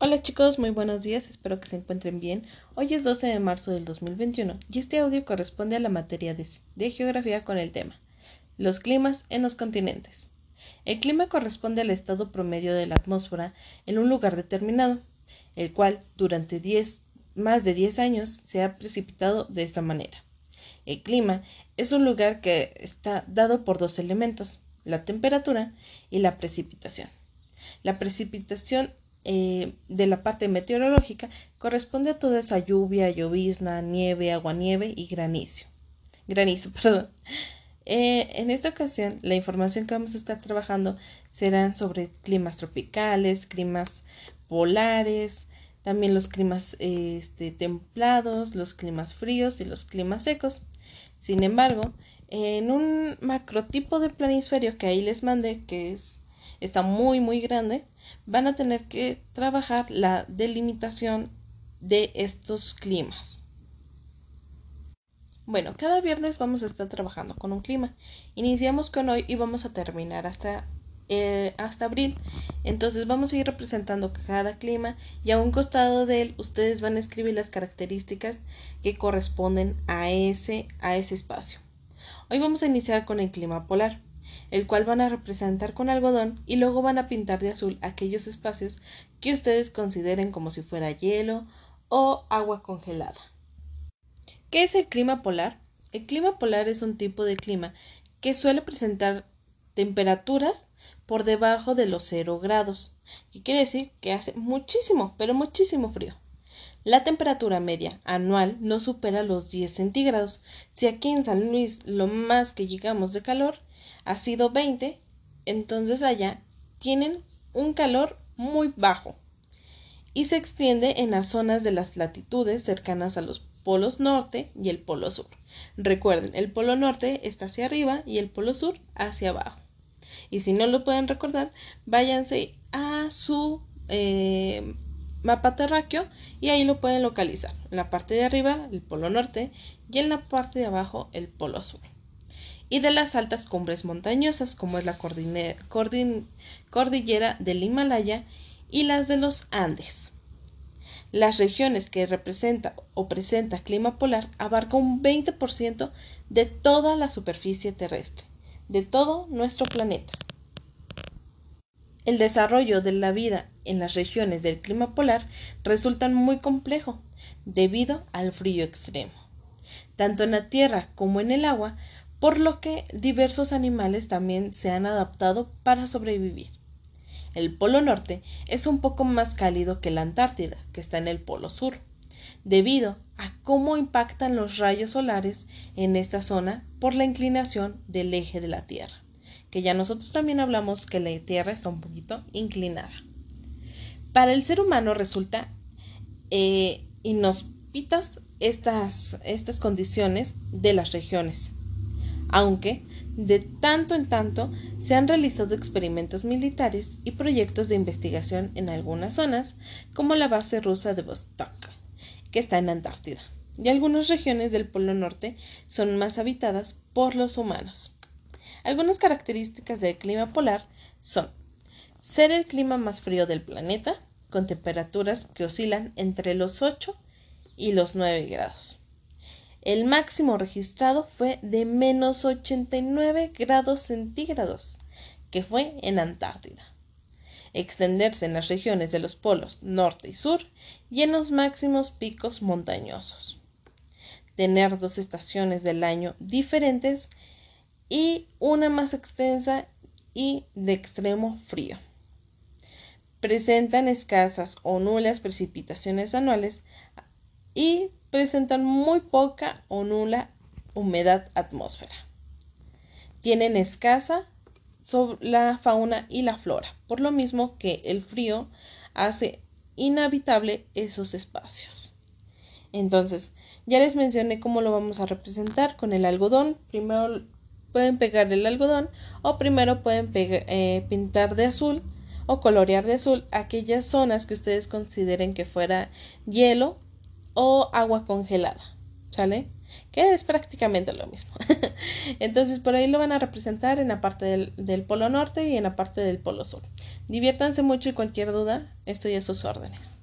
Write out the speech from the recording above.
Hola chicos, muy buenos días, espero que se encuentren bien. Hoy es 12 de marzo del 2021 y este audio corresponde a la materia de, geografía con el tema Los climas en los continentes. El clima corresponde al estado promedio de la atmósfera en un lugar determinado, el cual durante 10, más de 10 años se ha precipitado de esta manera. El clima es un lugar que está dado por dos elementos, la temperatura y la precipitación. La precipitación eh, de la parte meteorológica corresponde a toda esa lluvia, llovizna, nieve, aguanieve y granizo. Granizo, perdón. Eh, en esta ocasión, la información que vamos a estar trabajando serán sobre climas tropicales, climas polares, también los climas este, templados, los climas fríos y los climas secos. Sin embargo, en un macrotipo de planisferio que ahí les mandé, que es está muy muy grande, van a tener que trabajar la delimitación de estos climas. Bueno, cada viernes vamos a estar trabajando con un clima. Iniciamos con hoy y vamos a terminar hasta, eh, hasta abril. Entonces vamos a ir representando cada clima y a un costado de él ustedes van a escribir las características que corresponden a ese, a ese espacio. Hoy vamos a iniciar con el clima polar el cual van a representar con algodón y luego van a pintar de azul aquellos espacios que ustedes consideren como si fuera hielo o agua congelada. ¿Qué es el clima polar? El clima polar es un tipo de clima que suele presentar temperaturas por debajo de los cero grados, que quiere decir que hace muchísimo, pero muchísimo frío. La temperatura media anual no supera los 10 centígrados. Si aquí en San Luis lo más que llegamos de calor ha sido 20, entonces allá tienen un calor muy bajo y se extiende en las zonas de las latitudes cercanas a los polos norte y el polo sur. Recuerden, el polo norte está hacia arriba y el polo sur hacia abajo. Y si no lo pueden recordar, váyanse a su eh, mapa terráqueo y ahí lo pueden localizar. En la parte de arriba, el polo norte y en la parte de abajo, el polo sur y de las altas cumbres montañosas como es la cordillera del Himalaya y las de los Andes. Las regiones que representa o presenta clima polar abarcan un 20% de toda la superficie terrestre, de todo nuestro planeta. El desarrollo de la vida en las regiones del clima polar resulta muy complejo debido al frío extremo. Tanto en la tierra como en el agua por lo que diversos animales también se han adaptado para sobrevivir. El Polo Norte es un poco más cálido que la Antártida, que está en el Polo Sur, debido a cómo impactan los rayos solares en esta zona por la inclinación del eje de la Tierra, que ya nosotros también hablamos que la Tierra está un poquito inclinada. Para el ser humano resulta eh, inhóspitas estas, estas condiciones de las regiones, aunque de tanto en tanto se han realizado experimentos militares y proyectos de investigación en algunas zonas, como la base rusa de Vostok, que está en Antártida, y algunas regiones del Polo Norte son más habitadas por los humanos. Algunas características del clima polar son ser el clima más frío del planeta, con temperaturas que oscilan entre los 8 y los 9 grados el máximo registrado fue de menos 89 grados centígrados, que fue en Antártida. Extenderse en las regiones de los polos norte y sur y en los máximos picos montañosos. Tener dos estaciones del año diferentes y una más extensa y de extremo frío. Presentan escasas o nulas precipitaciones anuales y presentan muy poca o nula humedad atmósfera. Tienen escasa sobre la fauna y la flora, por lo mismo que el frío hace inhabitable esos espacios. Entonces, ya les mencioné cómo lo vamos a representar con el algodón. Primero pueden pegar el algodón o primero pueden eh, pintar de azul o colorear de azul aquellas zonas que ustedes consideren que fuera hielo o agua congelada. ¿Sale? Que es prácticamente lo mismo. Entonces por ahí lo van a representar en la parte del, del, polo norte y en la parte del polo sur. Diviértanse mucho y cualquier duda, estoy a sus órdenes.